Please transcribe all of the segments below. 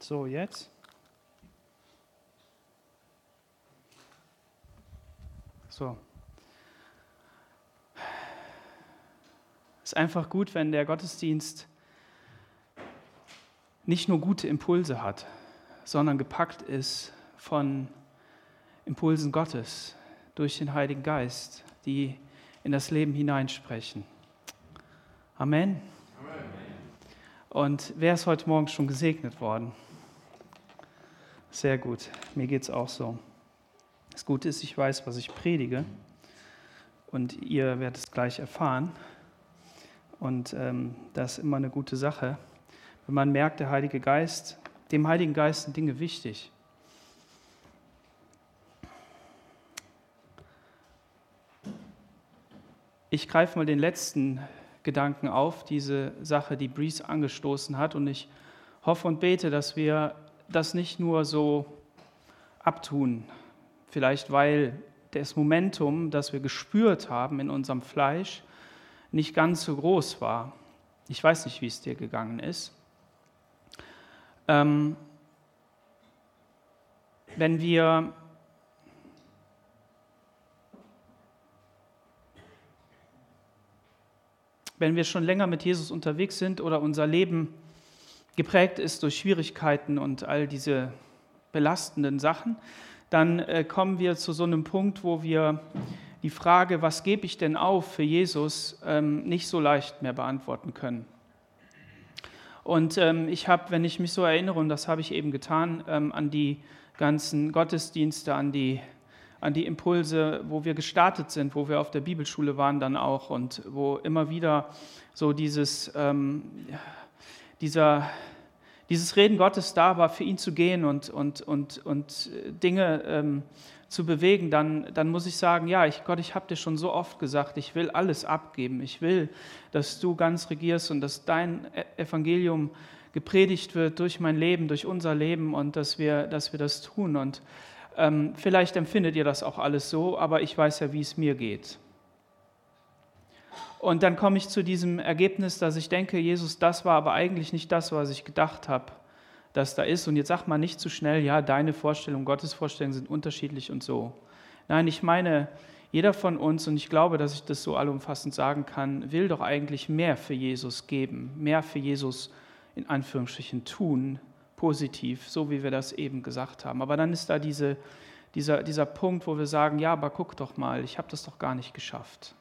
So, jetzt. So. Es ist einfach gut, wenn der Gottesdienst nicht nur gute Impulse hat, sondern gepackt ist von Impulsen Gottes durch den Heiligen Geist, die in das Leben hineinsprechen. Amen. Und wer ist heute Morgen schon gesegnet worden? Sehr gut, mir geht es auch so. Das Gute ist, ich weiß, was ich predige und ihr werdet es gleich erfahren. Und ähm, das ist immer eine gute Sache, wenn man merkt, der Heilige Geist, dem Heiligen Geist sind Dinge wichtig. Ich greife mal den letzten Gedanken auf, diese Sache, die Breeze angestoßen hat. Und ich hoffe und bete, dass wir das nicht nur so abtun, vielleicht weil das Momentum, das wir gespürt haben in unserem Fleisch, nicht ganz so groß war. Ich weiß nicht, wie es dir gegangen ist. Ähm, wenn wir wenn wir schon länger mit Jesus unterwegs sind oder unser Leben geprägt ist durch Schwierigkeiten und all diese belastenden Sachen, dann äh, kommen wir zu so einem Punkt, wo wir die Frage, was gebe ich denn auf für Jesus, ähm, nicht so leicht mehr beantworten können. Und ähm, ich habe, wenn ich mich so erinnere, und das habe ich eben getan, ähm, an die ganzen Gottesdienste, an die an die Impulse, wo wir gestartet sind, wo wir auf der Bibelschule waren dann auch und wo immer wieder so dieses, ähm, dieser, dieses Reden Gottes da war, für ihn zu gehen und, und, und, und Dinge ähm, zu bewegen, dann, dann muss ich sagen, ja, ich, Gott, ich habe dir schon so oft gesagt, ich will alles abgeben. Ich will, dass du ganz regierst und dass dein e-, Evangelium gepredigt wird durch mein Leben, durch unser Leben und dass wir, dass wir das tun. Und ähm, vielleicht empfindet ihr das auch alles so, aber ich weiß ja, wie es mir geht. Und dann komme ich zu diesem Ergebnis, dass ich denke, Jesus, das war aber eigentlich nicht das, was ich gedacht habe, dass da ist. Und jetzt sag mal nicht zu schnell, ja, deine Vorstellung, Gottes Vorstellungen sind unterschiedlich und so. Nein, ich meine, jeder von uns, und ich glaube, dass ich das so allumfassend sagen kann, will doch eigentlich mehr für Jesus geben, mehr für Jesus in Anführungsstrichen tun, positiv, so wie wir das eben gesagt haben. Aber dann ist da diese, dieser, dieser Punkt, wo wir sagen, ja, aber guck doch mal, ich habe das doch gar nicht geschafft.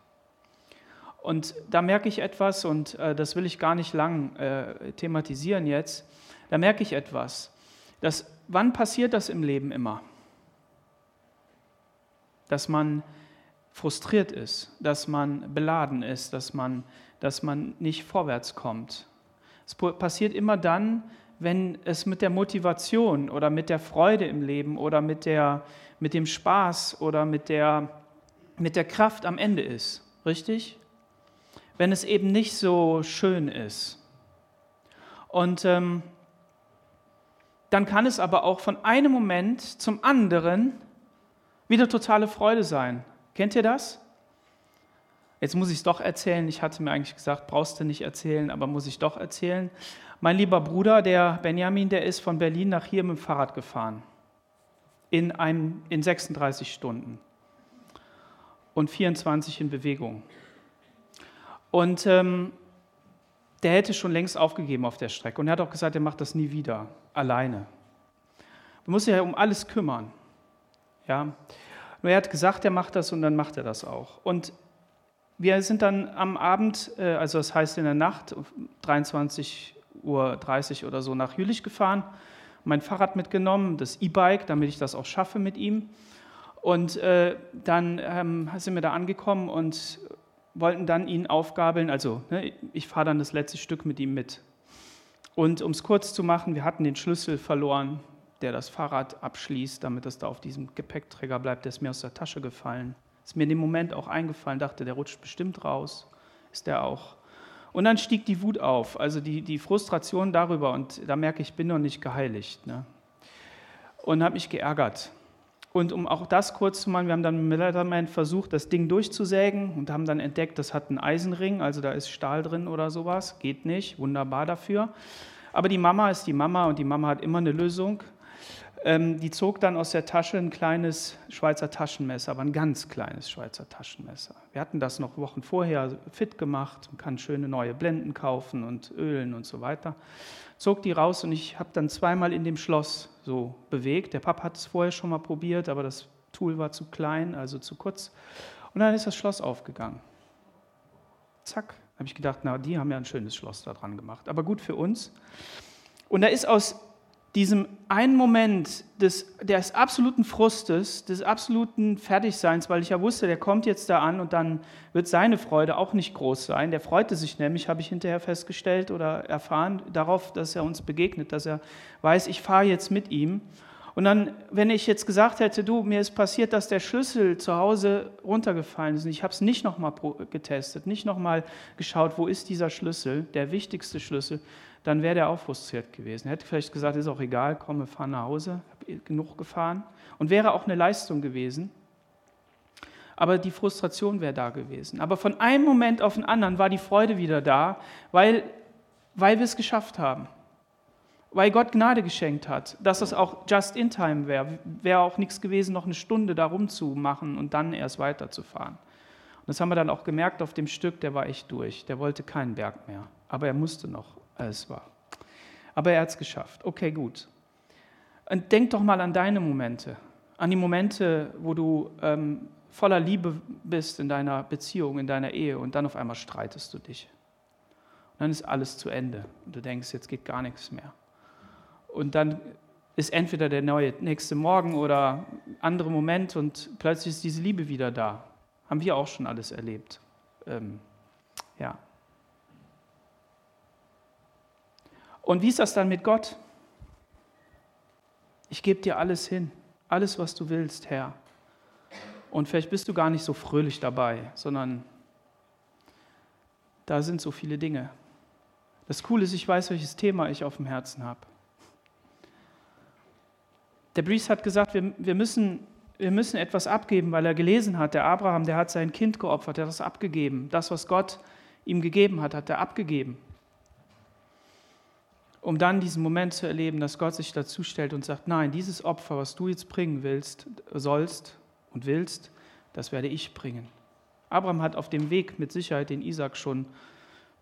Und da merke ich etwas, und äh, das will ich gar nicht lang äh, thematisieren jetzt, da merke ich etwas. Dass, wann passiert das im Leben immer? Dass man frustriert ist, dass man beladen ist, dass man, dass man nicht vorwärts kommt. Es passiert immer dann, wenn es mit der Motivation oder mit der Freude im Leben oder mit, der, mit dem Spaß oder mit der, mit der Kraft am Ende ist. Richtig? Wenn es eben nicht so schön ist. Und ähm, dann kann es aber auch von einem Moment zum anderen wieder totale Freude sein. Kennt ihr das? Jetzt muss ich es doch erzählen. Ich hatte mir eigentlich gesagt, brauchst du nicht erzählen, aber muss ich doch erzählen. Mein lieber Bruder, der Benjamin, der ist von Berlin nach hier mit dem Fahrrad gefahren. In, einem, in 36 Stunden. Und 24 in Bewegung. Und ähm, der hätte schon längst aufgegeben auf der Strecke. Und er hat auch gesagt, er macht das nie wieder, alleine. Man muss sich ja um alles kümmern. Ja? Nur er hat gesagt, er macht das und dann macht er das auch. Und wir sind dann am Abend, äh, also das heißt in der Nacht, 23 Uhr oder so nach Jülich gefahren, mein Fahrrad mitgenommen, das E-Bike, damit ich das auch schaffe mit ihm. Und äh, dann ähm, sind wir da angekommen und wollten dann ihn aufgabeln. Also ne, ich fahre dann das letzte Stück mit ihm mit. Und um es kurz zu machen, wir hatten den Schlüssel verloren, der das Fahrrad abschließt, damit es da auf diesem Gepäckträger bleibt. Der ist mir aus der Tasche gefallen. Ist mir in dem Moment auch eingefallen, dachte, der rutscht bestimmt raus. Ist der auch. Und dann stieg die Wut auf, also die, die Frustration darüber. Und da merke ich, ich bin noch nicht geheiligt. Ne? Und habe mich geärgert. Und um auch das kurz zu machen, wir haben dann mit Leatherman versucht, das Ding durchzusägen und haben dann entdeckt, das hat einen Eisenring, also da ist Stahl drin oder sowas. Geht nicht, wunderbar dafür. Aber die Mama ist die Mama und die Mama hat immer eine Lösung. Ähm, die zog dann aus der Tasche ein kleines Schweizer Taschenmesser, aber ein ganz kleines Schweizer Taschenmesser. Wir hatten das noch Wochen vorher fit gemacht und kann schöne neue Blenden kaufen und Ölen und so weiter. Zog die raus und ich habe dann zweimal in dem Schloss so bewegt. Der Papa hat es vorher schon mal probiert, aber das Tool war zu klein, also zu kurz. Und dann ist das Schloss aufgegangen. Zack, habe ich gedacht, na, die haben ja ein schönes Schloss da dran gemacht. Aber gut für uns. Und da ist aus diesem einen Moment des, des absoluten Frustes, des absoluten Fertigseins, weil ich ja wusste, der kommt jetzt da an und dann wird seine Freude auch nicht groß sein. Der freute sich nämlich, habe ich hinterher festgestellt oder erfahren, darauf, dass er uns begegnet, dass er weiß, ich fahre jetzt mit ihm. Und dann, wenn ich jetzt gesagt hätte, du, mir ist passiert, dass der Schlüssel zu Hause runtergefallen ist und ich habe es nicht nochmal getestet, nicht nochmal geschaut, wo ist dieser Schlüssel, der wichtigste Schlüssel, dann wäre der auch frustriert gewesen. Er hätte vielleicht gesagt, ist auch egal, komm, wir fahren nach Hause, habe genug gefahren. Und wäre auch eine Leistung gewesen. Aber die Frustration wäre da gewesen. Aber von einem Moment auf den anderen war die Freude wieder da, weil, weil wir es geschafft haben. Weil Gott Gnade geschenkt hat, dass es auch just in time wäre. Wäre auch nichts gewesen, noch eine Stunde da rumzumachen und dann erst weiterzufahren. Und das haben wir dann auch gemerkt auf dem Stück, der war echt durch. Der wollte keinen Berg mehr. Aber er musste noch es war. Aber er hat es geschafft. Okay, gut. Und denk doch mal an deine Momente, an die Momente, wo du ähm, voller Liebe bist in deiner Beziehung, in deiner Ehe und dann auf einmal streitest du dich. Und dann ist alles zu Ende und du denkst, jetzt geht gar nichts mehr. Und dann ist entweder der neue nächste Morgen oder andere Moment und plötzlich ist diese Liebe wieder da. Haben wir auch schon alles erlebt. Ähm, ja. Und wie ist das dann mit Gott? Ich gebe dir alles hin, alles, was du willst, Herr. Und vielleicht bist du gar nicht so fröhlich dabei, sondern da sind so viele Dinge. Das Coole ist, ich weiß, welches Thema ich auf dem Herzen habe. Der Brees hat gesagt, wir, wir, müssen, wir müssen etwas abgeben, weil er gelesen hat, der Abraham, der hat sein Kind geopfert, der hat das abgegeben. Das, was Gott ihm gegeben hat, hat er abgegeben um dann diesen Moment zu erleben, dass Gott sich dazu stellt und sagt, nein, dieses Opfer, was du jetzt bringen willst, sollst und willst, das werde ich bringen. Abraham hat auf dem Weg mit Sicherheit den Isaac schon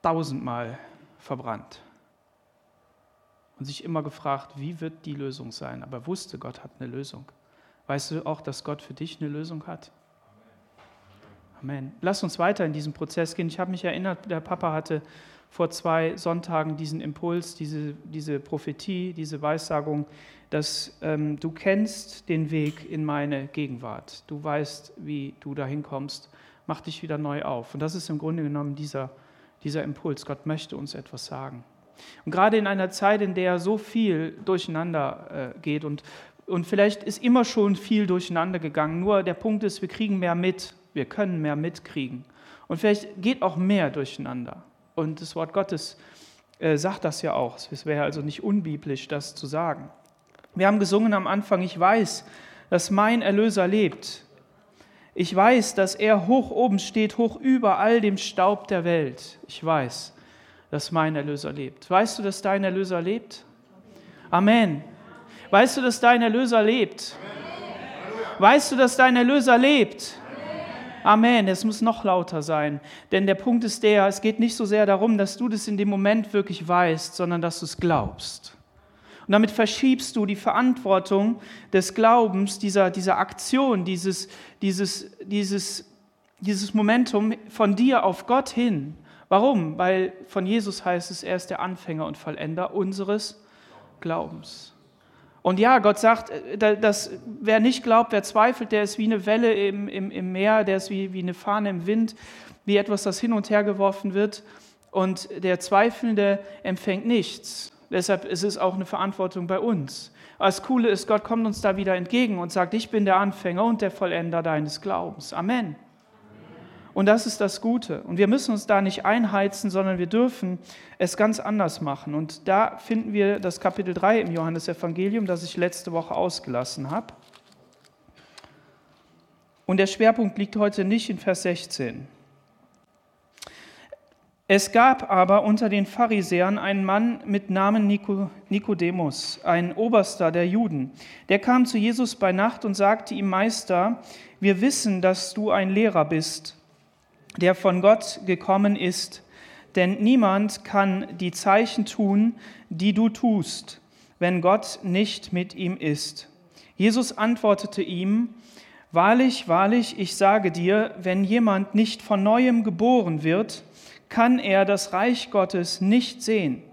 tausendmal verbrannt und sich immer gefragt, wie wird die Lösung sein? Aber er wusste, Gott hat eine Lösung. Weißt du auch, dass Gott für dich eine Lösung hat? Amen. Lass uns weiter in diesen Prozess gehen. Ich habe mich erinnert, der Papa hatte vor zwei Sonntagen diesen Impuls, diese, diese Prophetie, diese Weissagung, dass ähm, du kennst den Weg in meine Gegenwart. Du weißt, wie du dahin kommst. Mach dich wieder neu auf. Und das ist im Grunde genommen dieser, dieser Impuls. Gott möchte uns etwas sagen. Und gerade in einer Zeit, in der so viel durcheinander äh, geht und, und vielleicht ist immer schon viel durcheinander gegangen, nur der Punkt ist, wir kriegen mehr mit, wir können mehr mitkriegen. Und vielleicht geht auch mehr durcheinander. Und das Wort Gottes äh, sagt das ja auch. Es wäre also nicht unbiblisch, das zu sagen. Wir haben gesungen am Anfang, ich weiß, dass mein Erlöser lebt. Ich weiß, dass er hoch oben steht, hoch über all dem Staub der Welt. Ich weiß, dass mein Erlöser lebt. Weißt du, dass dein Erlöser lebt? Amen. Weißt du, dass dein Erlöser lebt? Weißt du, dass dein Erlöser lebt? Amen. Es muss noch lauter sein. Denn der Punkt ist der, es geht nicht so sehr darum, dass du das in dem Moment wirklich weißt, sondern dass du es glaubst. Und damit verschiebst du die Verantwortung des Glaubens, dieser, dieser Aktion, dieses, dieses, dieses, dieses Momentum von dir auf Gott hin. Warum? Weil von Jesus heißt es, er ist der Anfänger und Vollender unseres Glaubens. Und ja, Gott sagt, äh, dass wer nicht glaubt, wer zweifelt, der ist wie eine Welle im, im, im Meer, der ist wie, wie eine Fahne im Wind, wie etwas, das hin und her geworfen wird. Und der Zweifelnde empfängt nichts. Deshalb ist es auch eine Verantwortung bei uns. Aber das Coole ist, Gott kommt uns da wieder entgegen und sagt, ich bin der Anfänger und der Vollender deines Glaubens. Amen. Und das ist das Gute. Und wir müssen uns da nicht einheizen, sondern wir dürfen es ganz anders machen. Und da finden wir das Kapitel 3 im Johannesevangelium, das ich letzte Woche ausgelassen habe. Und der Schwerpunkt liegt heute nicht in Vers 16. Es gab aber unter den Pharisäern einen Mann mit Namen Nikodemus, ein Oberster der Juden. Der kam zu Jesus bei Nacht und sagte ihm, Meister, wir wissen, dass du ein Lehrer bist, der von Gott gekommen ist, denn niemand kann die Zeichen tun, die du tust, wenn Gott nicht mit ihm ist. Jesus antwortete ihm, Wahrlich, wahrlich, ich sage dir, wenn jemand nicht von neuem geboren wird, kann er das Reich Gottes nicht sehen.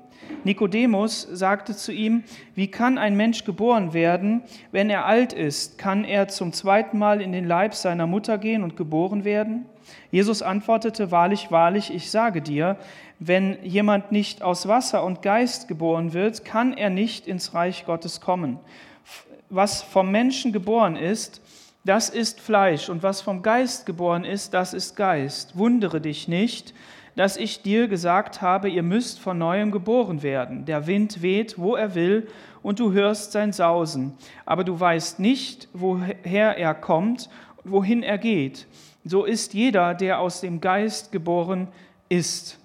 Nikodemus sagte zu ihm, wie kann ein Mensch geboren werden, wenn er alt ist? Kann er zum zweiten Mal in den Leib seiner Mutter gehen und geboren werden? Jesus antwortete, wahrlich, wahrlich, ich sage dir, wenn jemand nicht aus Wasser und Geist geboren wird, kann er nicht ins Reich Gottes kommen. Was vom Menschen geboren ist, das ist Fleisch, und was vom Geist geboren ist, das ist Geist. Wundere dich nicht, dass ich dir gesagt habe, ihr müsst von neuem geboren werden. Der Wind weht, wo er will, und du hörst sein Sausen, aber du weißt nicht, woher er kommt, wohin er geht. So ist jeder, der aus dem Geist geboren ist.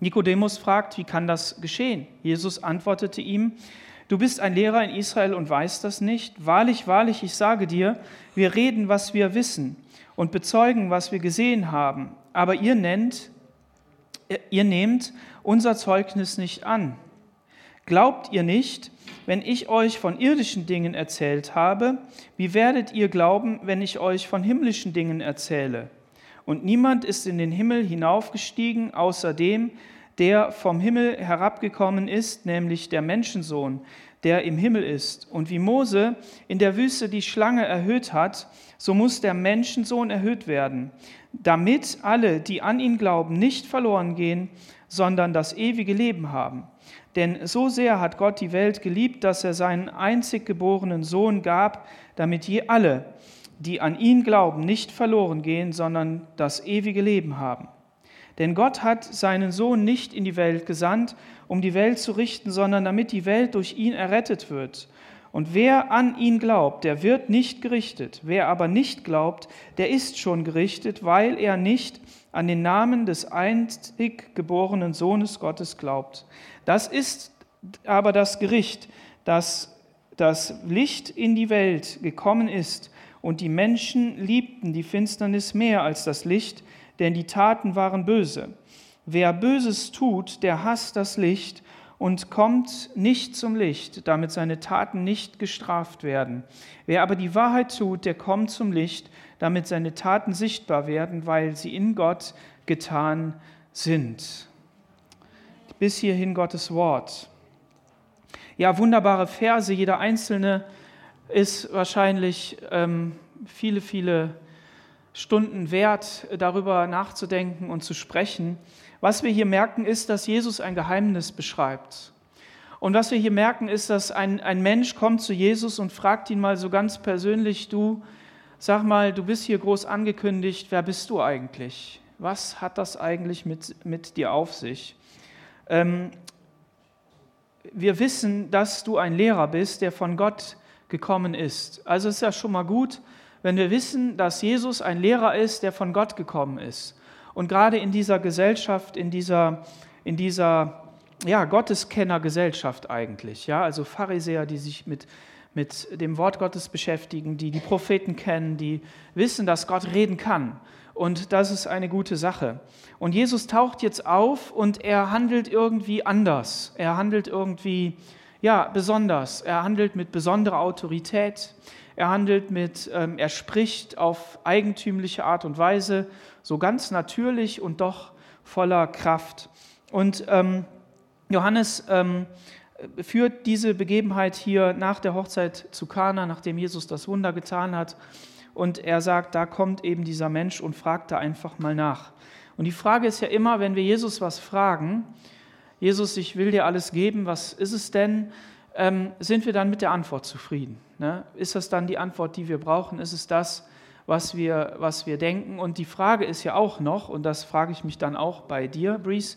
Nikodemus fragt, wie kann das geschehen? Jesus antwortete ihm, Du bist ein Lehrer in Israel und weißt das nicht? Wahrlich, wahrlich, ich sage dir, wir reden, was wir wissen und bezeugen, was wir gesehen haben, aber ihr nennt, ihr nehmt unser Zeugnis nicht an. Glaubt ihr nicht, wenn ich euch von irdischen Dingen erzählt habe, wie werdet ihr glauben, wenn ich euch von himmlischen Dingen erzähle? Und niemand ist in den Himmel hinaufgestiegen, außer dem, der vom Himmel herabgekommen ist, nämlich der Menschensohn, der im Himmel ist. Und wie Mose in der Wüste die Schlange erhöht hat, so muss der Menschensohn erhöht werden, damit alle, die an ihn glauben, nicht verloren gehen, sondern das ewige Leben haben. Denn so sehr hat Gott die Welt geliebt, dass er seinen einzig geborenen Sohn gab, damit je alle, die an ihn glauben, nicht verloren gehen, sondern das ewige Leben haben. Denn Gott hat seinen Sohn nicht in die Welt gesandt, um die Welt zu richten, sondern damit die Welt durch ihn errettet wird. Und wer an ihn glaubt, der wird nicht gerichtet. Wer aber nicht glaubt, der ist schon gerichtet, weil er nicht an den Namen des einzig geborenen Sohnes Gottes glaubt. Das ist aber das Gericht, dass das Licht in die Welt gekommen ist und die Menschen liebten die Finsternis mehr als das Licht, denn die Taten waren böse. Wer Böses tut, der hasst das Licht und kommt nicht zum Licht, damit seine Taten nicht gestraft werden. Wer aber die Wahrheit tut, der kommt zum Licht, damit seine Taten sichtbar werden, weil sie in Gott getan sind. Bis hierhin Gottes Wort. Ja, wunderbare Verse, jeder einzelne ist wahrscheinlich ähm, viele, viele Stunden wert, darüber nachzudenken und zu sprechen. Was wir hier merken, ist, dass Jesus ein Geheimnis beschreibt. Und was wir hier merken, ist, dass ein, ein Mensch kommt zu Jesus und fragt ihn mal so ganz persönlich, du, sag mal, du bist hier groß angekündigt, wer bist du eigentlich? Was hat das eigentlich mit, mit dir auf sich? Ähm, wir wissen, dass du ein Lehrer bist, der von Gott gekommen ist. Also ist ja schon mal gut, wenn wir wissen, dass Jesus ein Lehrer ist, der von Gott gekommen ist. Und gerade in dieser Gesellschaft, in dieser, in dieser ja, Gotteskenner-Gesellschaft eigentlich, ja, also Pharisäer, die sich mit, mit dem Wort Gottes beschäftigen, die die Propheten kennen, die wissen, dass Gott reden kann. Und das ist eine gute Sache. Und Jesus taucht jetzt auf und er handelt irgendwie anders. Er handelt irgendwie, ja, besonders. Er handelt mit besonderer Autorität. Er handelt mit, ähm, er spricht auf eigentümliche Art und Weise, so ganz natürlich und doch voller Kraft. Und ähm, Johannes ähm, führt diese Begebenheit hier nach der Hochzeit zu Kana, nachdem Jesus das Wunder getan hat. Und er sagt, da kommt eben dieser Mensch und fragt da einfach mal nach. Und die Frage ist ja immer, wenn wir Jesus was fragen, Jesus, ich will dir alles geben, was ist es denn? ähm, sind wir dann mit der Antwort zufrieden? Ne? Ist das dann die Antwort, die wir brauchen? Ist es das, was wir, was wir denken? Und die Frage ist ja auch noch, und das frage ich mich dann auch bei dir, Breeze,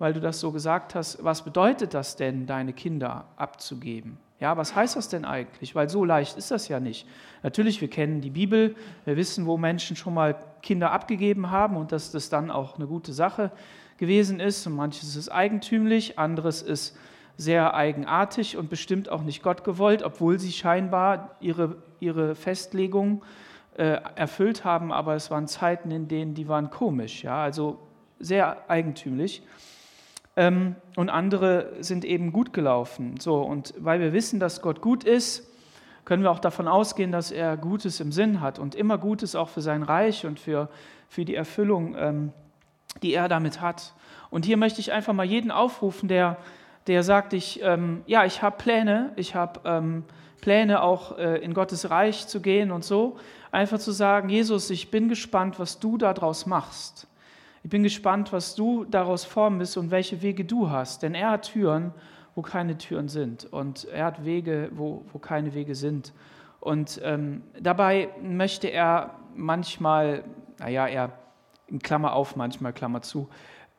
weil du das so gesagt hast, was bedeutet das denn, deine Kinder abzugeben? Ja, was heißt das denn eigentlich? Weil so leicht ist das ja nicht. Natürlich, wir kennen die Bibel, wir wissen, wo Menschen schon mal Kinder abgegeben haben und dass das dann auch eine gute Sache gewesen ist. Und manches ist eigentümlich, anderes ist sehr eigenartig und bestimmt auch nicht Gott gewollt, obwohl sie scheinbar ihre, ihre Festlegung äh, erfüllt haben, aber es waren Zeiten, in denen die waren komisch, ja, also sehr eigentümlich. Ähm, und andere sind eben gut gelaufen. So, und weil wir wissen, dass Gott gut ist, können wir auch davon ausgehen, dass er Gutes im Sinn hat und immer Gutes auch für sein Reich und für, für die Erfüllung, ähm, die er damit hat. Und hier möchte ich einfach mal jeden aufrufen, der, der sagt, ich, ähm, ja, ich habe Pläne, ich habe ähm, Pläne auch äh, in Gottes Reich zu gehen und so, einfach zu sagen, Jesus, ich bin gespannt, was du daraus machst. Ich bin gespannt, was du daraus formen wirst und welche Wege du hast. Denn er hat Türen, wo keine Türen sind. Und er hat Wege, wo, wo keine Wege sind. Und ähm, dabei möchte er manchmal, naja, er, in Klammer auf, manchmal Klammer zu,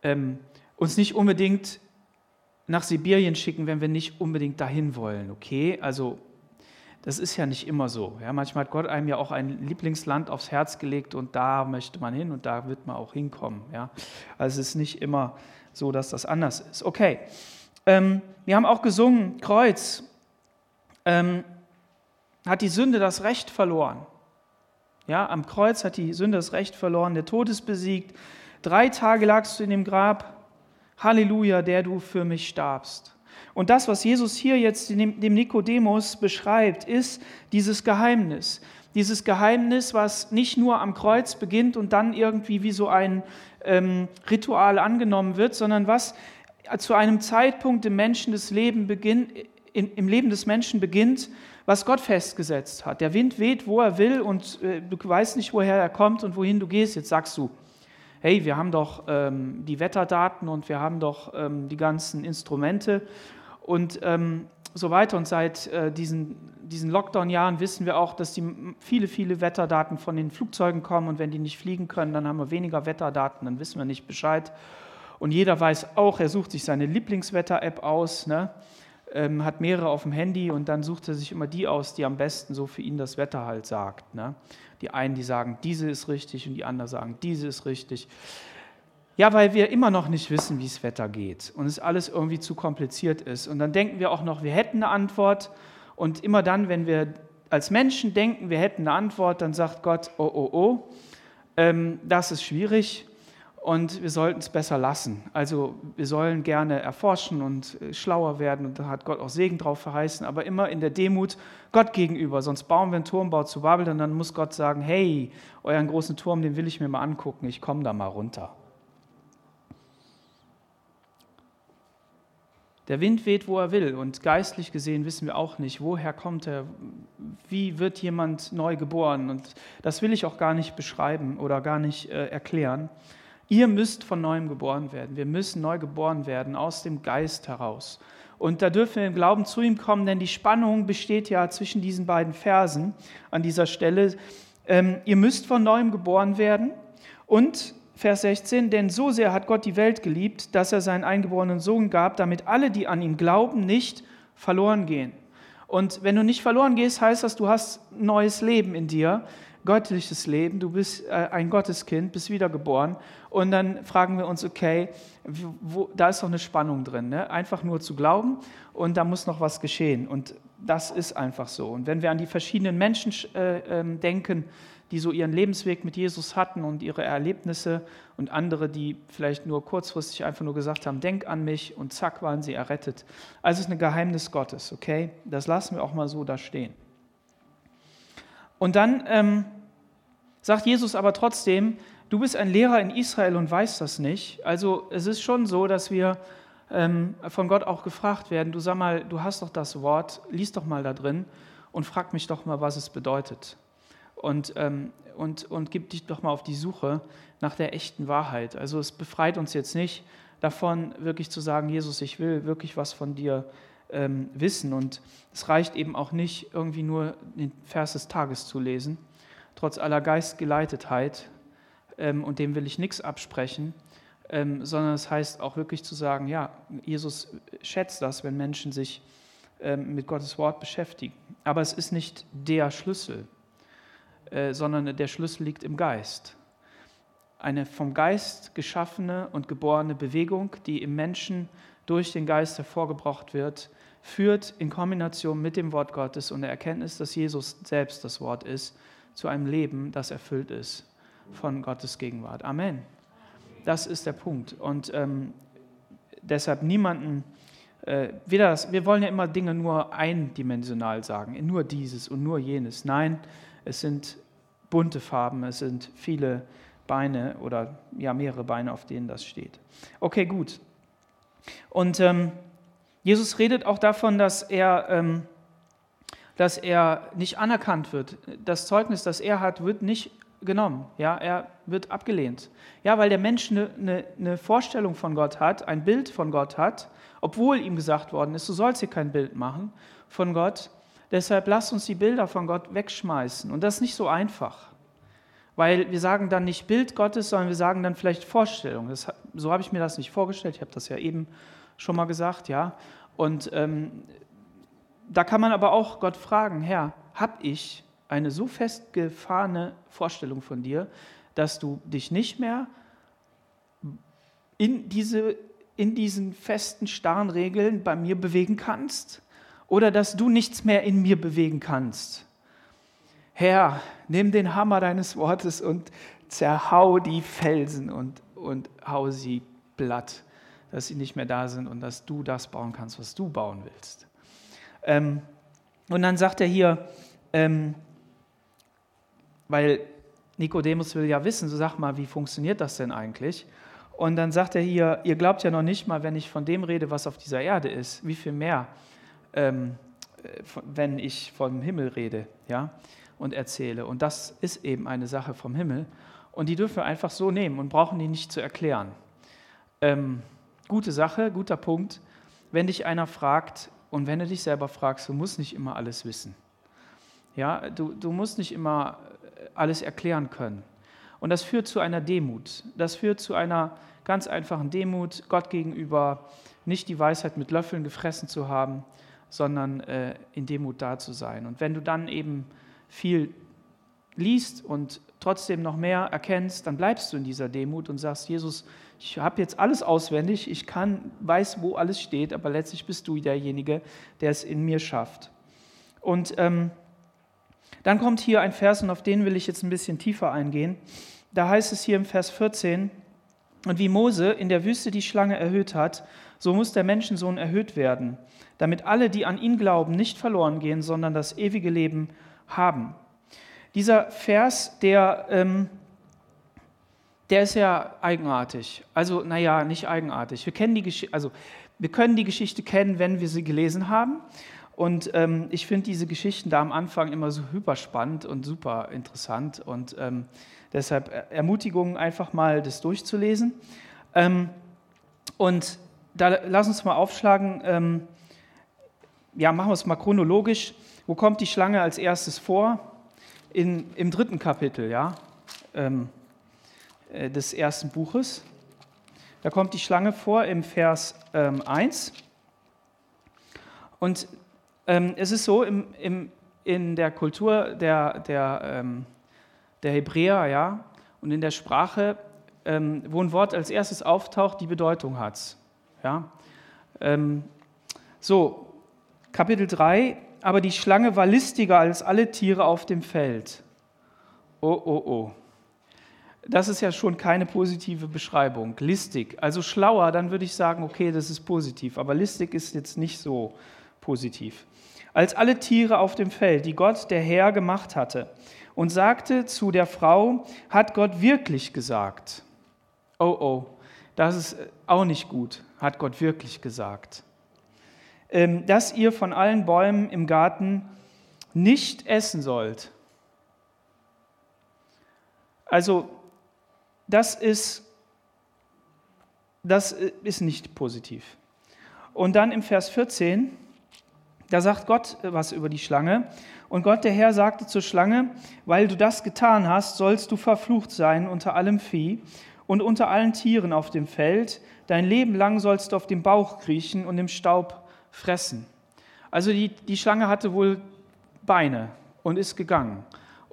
ähm, uns nicht unbedingt nach Sibirien schicken, wenn wir nicht unbedingt dahin wollen. Okay, also das ist ja nicht immer so. Ja, manchmal hat Gott einem ja auch ein Lieblingsland aufs Herz gelegt und da möchte man hin und da wird man auch hinkommen. Ja. Also es ist nicht immer so, dass das anders ist. Okay, ähm, wir haben auch gesungen, Kreuz. Ähm, hat die Sünde das Recht verloren. Ja, am Kreuz hat die Sünde das Recht verloren, der Tod ist besiegt. Drei Tage lagst du in dem Grab. Halleluja, der du für mich starbst. Und das, was Jesus hier jetzt dem Nikodemus beschreibt, ist dieses Geheimnis. Dieses Geheimnis, was nicht nur am Kreuz beginnt und dann irgendwie wie so ein ähm, Ritual angenommen wird, sondern was zu einem Zeitpunkt im Menschen des Leben beginnt, in, im Leben des Menschen beginnt, was Gott festgesetzt hat. Der Wind weht, wo er will und äh, du weißt nicht, woher er kommt und wohin du gehst. Jetzt sagst du, hey, wir haben doch ähm, die Wetterdaten und wir haben doch ähm, die ganzen Instrumente und ähm, so weiter. Und seit äh, diesen, diesen Lockdown-Jahren wissen wir auch, dass die viele, viele Wetterdaten von den Flugzeugen kommen und wenn die nicht fliegen können, dann haben wir weniger Wetterdaten, dann wissen wir nicht Bescheid. Und jeder weiß auch, er sucht sich seine Lieblingswetter-App aus, ne? ähm, hat mehrere auf dem Handy und dann sucht er sich immer die aus, die am besten so für ihn das Wetter halt sagt. Ne? Die einen, die sagen, diese ist richtig und die anderen sagen, diese ist richtig. Ja, weil wir immer noch nicht wissen, wie das Wetter geht und es alles irgendwie zu kompliziert ist. Und dann denken wir auch noch, wir hätten eine Antwort. Und immer dann, wenn wir als Menschen denken, wir hätten eine Antwort, dann sagt Gott, oh, oh, oh, ähm, das ist schwierig und wir sollten es besser lassen. Also wir sollen gerne erforschen und äh, schlauer werden und da hat Gott auch Segen drauf verheißen, aber immer in der Demut Gott gegenüber. Sonst bauen wir einen Turmbau zu Babel und dann muss Gott sagen, hey, euren großen Turm, den will ich mir mal angucken, ich komme da mal runter. Der Wind weht, wo er will. Und geistlich gesehen wissen wir auch nicht, woher kommt er, wie wird jemand neu geboren. Und das will ich auch gar nicht beschreiben oder gar nicht äh, erklären. Ihr müsst von neuem geboren werden. Wir müssen neu geboren werden, aus dem Geist heraus. Und da dürfen wir im Glauben zu ihm kommen, denn die Spannung besteht ja zwischen diesen beiden Versen an dieser Stelle. Ähm, ihr müsst von neuem geboren werden und Vers 16, denn so sehr hat Gott die Welt geliebt, dass er seinen eingeborenen Sohn gab, damit alle, die an ihn glauben, nicht verloren gehen. Und wenn du nicht verloren gehst, heißt das, du hast neues Leben in dir, göttliches Leben, du bist äh, ein Gotteskind, bist wiedergeboren. Und dann fragen wir uns, okay, wo, da ist doch eine Spannung drin, ne? einfach nur zu glauben und da muss noch was geschehen. Und das ist einfach so. Und wenn wir an die verschiedenen Menschen äh, äh, denken, die so ihren Lebensweg mit Jesus hatten und ihre Erlebnisse und andere, die vielleicht nur kurzfristig einfach nur gesagt haben, denk an mich und zack waren sie errettet. Also es ist ein Geheimnis Gottes, okay? Das lassen wir auch mal so da stehen. Und dann ähm, sagt Jesus aber trotzdem, du bist ein Lehrer in Israel und weißt das nicht. Also es ist schon so, dass wir ähm, von Gott auch gefragt werden, du sag mal, du hast doch das Wort, lies doch mal da drin und frag mich doch mal, was es bedeutet und, ähm, und, und gib dich doch mal auf die Suche nach der echten Wahrheit. Also es befreit uns jetzt nicht davon, wirklich zu sagen, Jesus, ich will wirklich was von dir ähm, wissen. Und es reicht eben auch nicht, irgendwie nur den Vers des Tages zu lesen, trotz aller Geistgeleitetheit, ähm, und dem will ich nichts absprechen, ähm, sondern es heißt auch wirklich zu sagen, ja, Jesus schätzt das, wenn Menschen sich ähm, mit Gottes Wort beschäftigen. Aber es ist nicht der Schlüssel, äh, sondern der Schlüssel liegt im Geist. Eine vom Geist geschaffene und geborene Bewegung, die im Menschen durch den Geist hervorgebracht wird, führt in Kombination mit dem Wort Gottes und der Erkenntnis, dass Jesus selbst das Wort ist, zu einem Leben, das erfüllt ist von Gottes Gegenwart. Amen. Das ist der Punkt. Und ähm, deshalb niemanden, äh, wieder das, wir wollen ja immer Dinge nur eindimensional sagen, nur dieses und nur jenes. Nein, es sind bunte Farben, es sind viele Beine oder ja mehrere Beine, auf denen das steht. Okay, gut. Und ähm, Jesus redet auch davon, dass er, ähm, dass er nicht anerkannt wird. Das Zeugnis, das er hat, wird nicht genommen. Ja, er wird abgelehnt. Ja, weil der Mensch eine, eine, eine, Vorstellung von Gott hat, ein Bild von Gott hat, obwohl ihm gesagt worden ist, du sollst hier kein Bild machen von Gott. Deshalb lasst uns die Bilder von Gott wegschmeißen. Und das ist nicht so einfach. Weil wir sagen dann nicht Bild Gottes, sondern wir sagen dann vielleicht Vorstellung. Das, so habe ich mir das nicht vorgestellt. Ich habe das ja eben schon mal gesagt, ja. Und ähm, da kann man aber auch Gott fragen, Herr, habe ich eine so festgefahrene Vorstellung von dir, dass du dich nicht mehr in, diese, in diesen festen, starren Regeln bei mir bewegen kannst oder dass du nichts mehr in mir bewegen kannst. Herr, nimm den Hammer deines Wortes und zerhau die Felsen und, und hau sie platt, dass sie nicht mehr da sind und dass du das bauen kannst, was du bauen willst. Ähm, und dann sagt er hier, ähm, weil Nikodemus will ja wissen, so sag mal, wie funktioniert das denn eigentlich? Und dann sagt er hier, ihr glaubt ja noch nicht mal, wenn ich von dem rede, was auf dieser Erde ist, wie viel mehr, ähm, wenn ich vom Himmel rede ja, und erzähle. Und das ist eben eine Sache vom Himmel. Und die dürfen wir einfach so nehmen und brauchen die nicht zu erklären. Ähm, gute Sache, guter Punkt. Wenn dich einer fragt und wenn du dich selber fragst, du musst nicht immer alles wissen. Ja, du, du musst nicht immer alles erklären können. Und das führt zu einer Demut. Das führt zu einer ganz einfachen Demut Gott gegenüber, nicht die Weisheit mit Löffeln gefressen zu haben, sondern äh, in Demut da zu sein. Und wenn du dann eben viel liest und trotzdem noch mehr erkennst, dann bleibst du in dieser Demut und sagst, Jesus, ich habe jetzt alles auswendig, ich kann, weiß, wo alles steht, aber letztlich bist du derjenige, der es in mir schafft. Und ähm, dann kommt hier ein Vers, und auf den will ich jetzt ein bisschen tiefer eingehen. Da heißt es hier im Vers 14, und wie Mose in der Wüste die Schlange erhöht hat, so muss der Menschensohn erhöht werden, damit alle, die an ihn glauben, nicht verloren gehen, sondern das ewige Leben haben. Dieser Vers, der, ähm, der ist ja eigenartig. Also, naja, nicht eigenartig. Wir, kennen die also, wir können die Geschichte kennen, wenn wir sie gelesen haben. Und ähm, ich finde diese Geschichten da am Anfang immer so hyperspannend und super interessant. Und ähm, deshalb Ermutigung, einfach mal das durchzulesen. Ähm, und da lass uns mal aufschlagen, ähm, ja, machen wir es mal chronologisch. Wo kommt die Schlange als erstes vor? In, Im dritten Kapitel, ja, ähm, äh, des ersten Buches. Da kommt die Schlange vor im Vers 1. Ähm, und ähm, es ist so, im, im, in der Kultur der, der, ähm, der Hebräer ja, und in der Sprache, ähm, wo ein Wort als erstes auftaucht, die Bedeutung hat. Ja? Ähm, so, Kapitel 3, aber die Schlange war listiger als alle Tiere auf dem Feld. Oh, oh, oh. Das ist ja schon keine positive Beschreibung. Listig, also schlauer, dann würde ich sagen, okay, das ist positiv. Aber listig ist jetzt nicht so positiv als alle Tiere auf dem Feld, die Gott, der Herr, gemacht hatte, und sagte zu der Frau, hat Gott wirklich gesagt? Oh, oh, das ist auch nicht gut, hat Gott wirklich gesagt. Ähm, dass ihr von allen Bäumen im Garten nicht essen sollt. Also, das ist, das ist nicht positiv. Und dann im Vers 14, da sagt Gott was über die Schlange. Und Gott, der Herr, sagte zur Schlange, weil du das getan hast, sollst du verflucht sein unter allem Vieh und unter allen Tieren auf dem Feld. Dein Leben lang sollst du auf dem Bauch kriechen und im Staub fressen. Also die, die Schlange hatte wohl Beine und ist gegangen.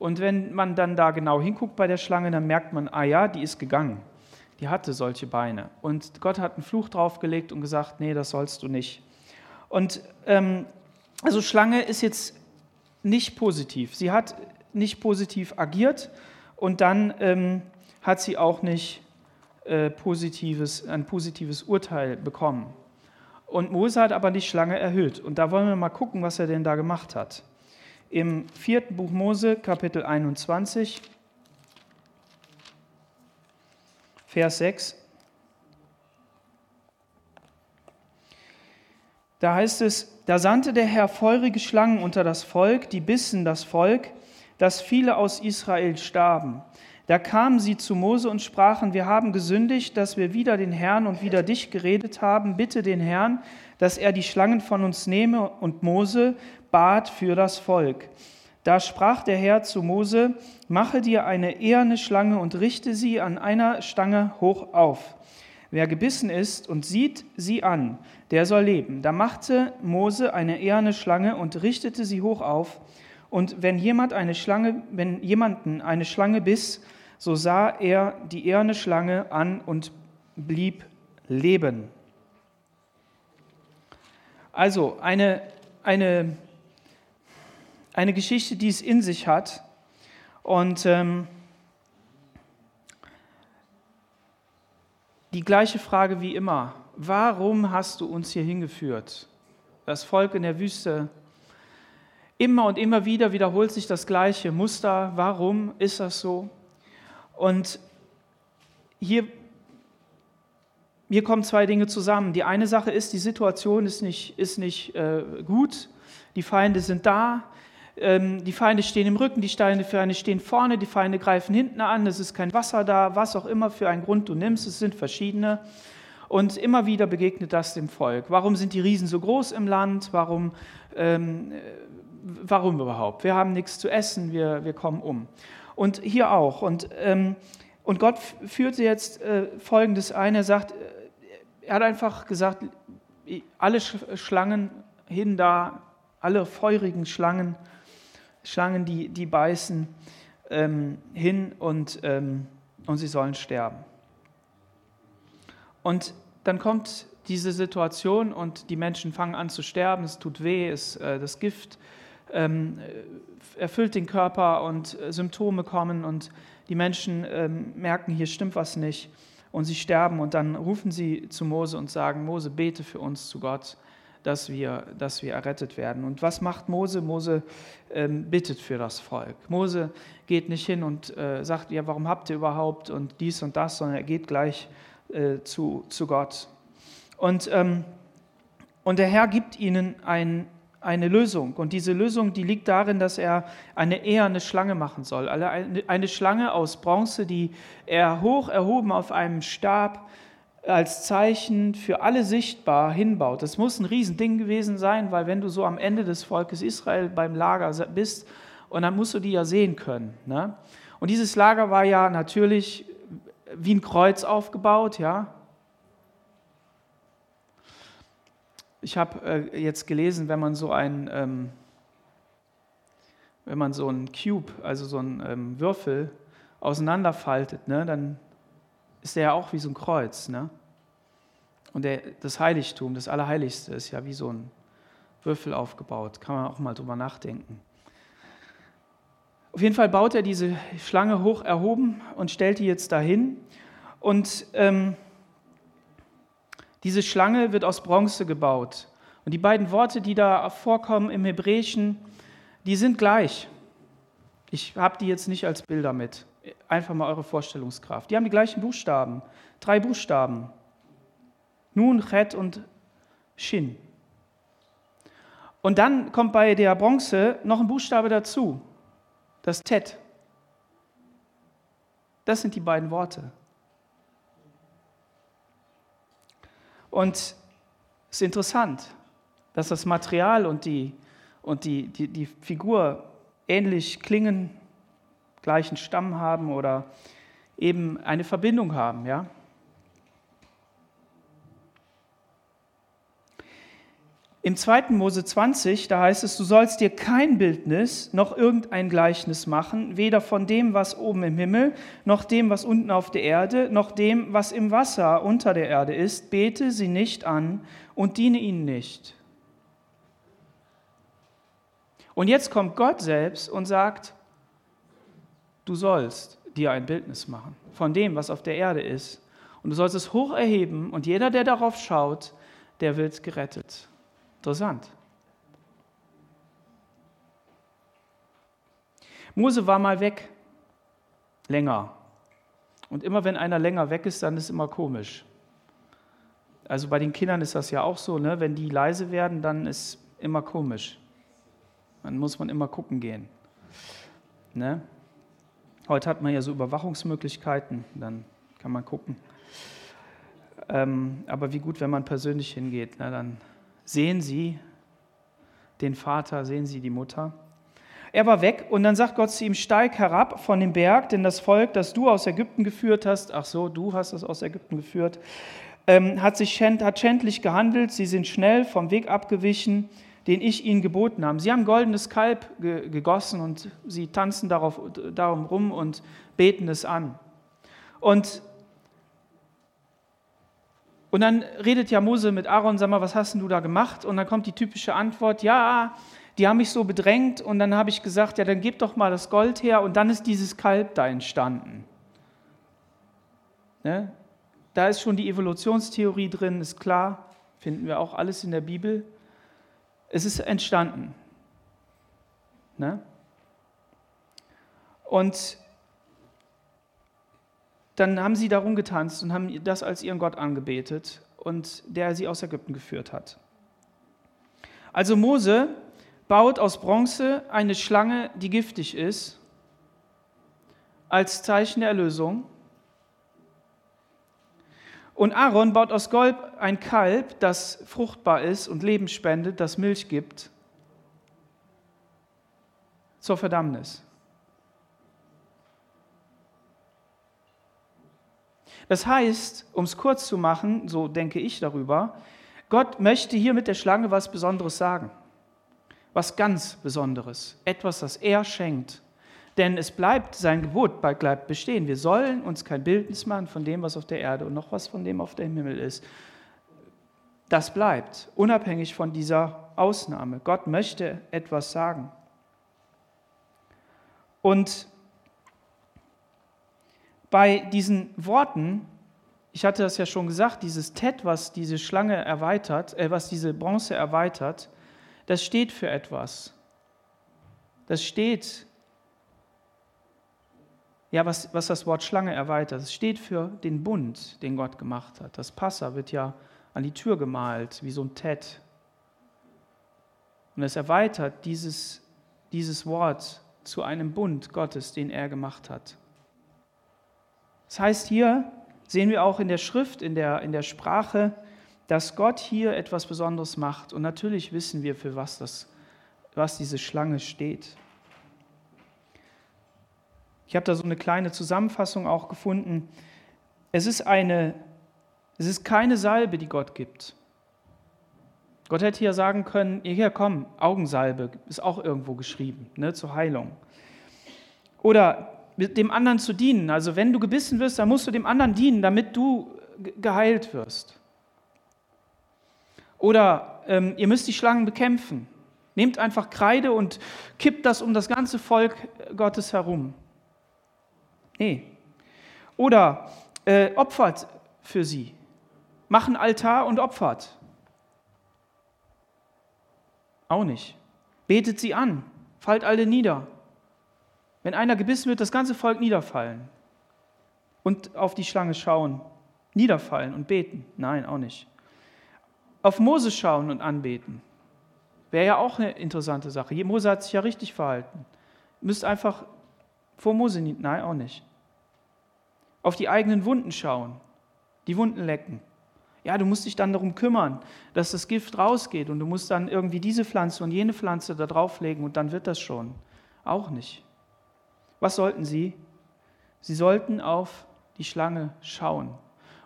Und wenn man dann da genau hinguckt bei der Schlange, dann merkt man, ah ja, die ist gegangen. Die hatte solche Beine. Und Gott hat einen Fluch draufgelegt und gesagt, nee, das sollst du nicht. Und ähm, also Schlange ist jetzt nicht positiv. Sie hat nicht positiv agiert und dann ähm, hat sie auch nicht äh, positives, ein positives Urteil bekommen. Und Mose hat aber die Schlange erhöht. Und da wollen wir mal gucken, was er denn da gemacht hat. Im vierten Buch Mose, Kapitel 21, Vers 6. Da heißt es, da sandte der Herr feurige Schlangen unter das Volk, die bissen das Volk, dass viele aus Israel starben. Da kamen sie zu Mose und sprachen, wir haben gesündigt, dass wir wieder den Herrn und wieder dich geredet haben. Bitte den Herrn, dass er die Schlangen von uns nehme. Und Mose bat für das Volk. Da sprach der Herr zu Mose, mache dir eine eherne Schlange und richte sie an einer Stange hoch auf. Wer gebissen ist und sieht sie an, der soll leben. Da machte Mose eine eherne Schlange und richtete sie hoch auf. Und wenn jemand eine Schlange, wenn jemanden eine Schlange biss, so sah er die eherne Schlange an und blieb leben. Also eine, eine, eine Geschichte, die es in sich hat. Und ähm, die gleiche Frage wie immer. Warum hast du uns hier hingeführt? Das Volk in der Wüste Immer und immer wieder wiederholt sich das gleiche Muster. Warum ist das so? Und hier, hier kommen zwei Dinge zusammen. Die eine Sache ist, die Situation ist nicht, ist nicht äh, gut. Die Feinde sind da. Ähm, die Feinde stehen im Rücken, die Feinde stehen vorne, die Feinde greifen hinten an. Es ist kein Wasser da, was auch immer für einen Grund du nimmst. Es sind verschiedene. Und immer wieder begegnet das dem Volk. Warum sind die Riesen so groß im Land? Warum ähm, warum überhaupt? Wir haben nichts zu essen, wir, wir kommen um. Und hier auch. Und, ähm, und Gott führte jetzt äh, Folgendes ein. Er sagt, äh, er hat einfach gesagt, alle Schlangen hin da, alle feurigen Schlangen, Schlangen, die, die beißen, ähm, hin und, ähm, und sie sollen sterben. Und dann kommt diese Situation und die Menschen fangen an zu sterben, es tut weh, es, äh, das Gift ähm, erfüllt den Körper und äh, Symptome kommen und die Menschen ähm, merken, hier stimmt was nicht. Und sie sterben und dann rufen sie zu Mose und sagen, Mose, bete für uns zu Gott, dass wir, dass wir errettet werden. Und was macht Mose? Mose ähm, bittet für das Volk. Mose geht nicht hin und äh, sagt, ja, warum habt ihr überhaupt und dies und das, sondern er geht gleich äh, zu, zu Gott. Und, ähm, und der Herr gibt ihnen ein eine Lösung. Und diese Lösung, die liegt darin, dass er eine eherne Schlange machen soll. Eine Schlange aus Bronze, die er hoch erhoben auf einem Stab als Zeichen für alle sichtbar hinbaut. Das muss ein Riesending gewesen sein, weil wenn du so am Ende des Volkes Israel beim Lager bist, und dann musst du die ja sehen können. Ne? Und dieses Lager war ja natürlich wie ein Kreuz aufgebaut, ja, Ich habe äh, jetzt gelesen, wenn man so ein, ähm, wenn man so einen Cube, also so einen ähm, Würfel auseinanderfaltet, ne, dann ist der ja auch wie so ein Kreuz. Ne? Und der, das Heiligtum, das Allerheiligste, ist ja wie so ein Würfel aufgebaut. Kann man auch mal drüber nachdenken. Auf jeden Fall baut er diese Schlange hoch erhoben und stellt die jetzt dahin. Und ähm, diese Schlange wird aus Bronze gebaut. Und die beiden Worte, die da vorkommen im Hebräischen, die sind gleich. Ich habe die jetzt nicht als Bilder mit. Einfach mal eure Vorstellungskraft. Die haben die gleichen Buchstaben. Drei Buchstaben. Nun, Chet und Shin. Und dann kommt bei der Bronze noch ein Buchstabe dazu. Das Tet. Das sind die beiden Worte. Und es ist interessant, dass das Material und die, und die, die, die Figur ähnlich klingen, gleichen Stamm haben oder eben eine Verbindung haben. Ja? Im 2. Mose 20, da heißt es, du sollst dir kein Bildnis noch irgendein Gleichnis machen, weder von dem, was oben im Himmel, noch dem, was unten auf der Erde, noch dem, was im Wasser unter der Erde ist. Bete sie nicht an und diene ihnen nicht. Und jetzt kommt Gott selbst und sagt, du sollst dir ein Bildnis machen von dem, was auf der Erde ist. Und du sollst es hoch erheben und jeder, der darauf schaut, der wird gerettet. Interessant. Mose war mal weg, länger. Und immer wenn einer länger weg ist, dann ist immer komisch. Also bei den Kindern ist das ja auch so, ne? wenn die leise werden, dann ist immer komisch. Dann muss man immer gucken gehen. Ne? Heute hat man ja so Überwachungsmöglichkeiten, dann kann man gucken. Ähm, aber wie gut, wenn man persönlich hingeht, ne? dann sehen sie den Vater, sehen sie die Mutter. Er war weg und dann sagt Gott zu ihm, steig herab von dem Berg, denn das Volk, das du aus Ägypten geführt hast, ach so, du hast es aus Ägypten geführt, ähm, hat, sich, hat schändlich gehandelt, sie sind schnell vom Weg abgewichen, den ich ihnen geboten habe. Sie haben goldenes Kalb ge gegossen und sie tanzen darauf, darum rum und beten es an. Und und dann redet ja Mose mit Aaron, sag mal, was hast denn du da gemacht? Und dann kommt die typische Antwort, ja, die haben mich so bedrängt. Und dann habe ich gesagt, ja, dann gib doch mal das Gold her. Und dann ist dieses Kalb da entstanden. Ne? Da ist schon die Evolutionstheorie drin, ist klar, finden wir auch alles in der Bibel. Es ist entstanden. Ne? Und dann haben sie darum getanzt und haben das als ihren Gott angebetet und der sie aus Ägypten geführt hat. Also Mose baut aus Bronze eine Schlange, die giftig ist, als Zeichen der Erlösung. Und Aaron baut aus Gold ein Kalb, das fruchtbar ist und Leben spendet, das Milch gibt, zur Verdammnis. Das heißt, um es kurz zu machen, so denke ich darüber, Gott möchte hier mit der Schlange was Besonderes sagen. Was ganz Besonderes. Etwas, das er schenkt. Denn es bleibt, sein Gebot bleibt bestehen. Wir sollen uns kein Bildnis machen von dem, was auf der Erde und noch was von dem auf dem Himmel ist. Das bleibt, unabhängig von dieser Ausnahme. Gott möchte etwas sagen. Und bei diesen Worten, ich hatte das ja schon gesagt, dieses Tet, was diese Schlange erweitert, äh, was diese Bronze erweitert, das steht für etwas. Das steht, ja, was, was das Wort Schlange erweitert, das steht für den Bund, den Gott gemacht hat. Das Passa wird ja an die Tür gemalt, wie so ein Tet. Und es erweitert dieses, dieses Wort zu einem Bund Gottes, den er gemacht hat. Das heißt, hier sehen wir auch in der Schrift, in der, in der Sprache, dass Gott hier etwas Besonderes macht. Und natürlich wissen wir, für was, das, was diese Schlange steht. Ich habe da so eine kleine Zusammenfassung auch gefunden. Es ist, eine, es ist keine Salbe, die Gott gibt. Gott hätte hier sagen können, hier komm, Augensalbe, ist auch irgendwo geschrieben, ne, zur Heilung. Oder dem anderen zu dienen. Also wenn du gebissen wirst, dann musst du dem anderen dienen, damit du geheilt wirst. Oder ähm, ihr müsst die Schlangen bekämpfen. Nehmt einfach Kreide und kippt das um das ganze Volk Gottes herum. Nee. Oder äh, opfert für sie. Machen Altar und opfert. Auch nicht. Betet sie an. Fallt alle nieder. Wenn einer gebissen wird, das ganze Volk niederfallen und auf die Schlange schauen. Niederfallen und beten? Nein, auch nicht. Auf Mose schauen und anbeten. Wäre ja auch eine interessante Sache. Mose hat sich ja richtig verhalten. Müsst einfach vor Mose, nein, auch nicht. Auf die eigenen Wunden schauen, die Wunden lecken. Ja, du musst dich dann darum kümmern, dass das Gift rausgeht und du musst dann irgendwie diese Pflanze und jene Pflanze da drauflegen und dann wird das schon. Auch nicht. Was sollten sie? Sie sollten auf die Schlange schauen.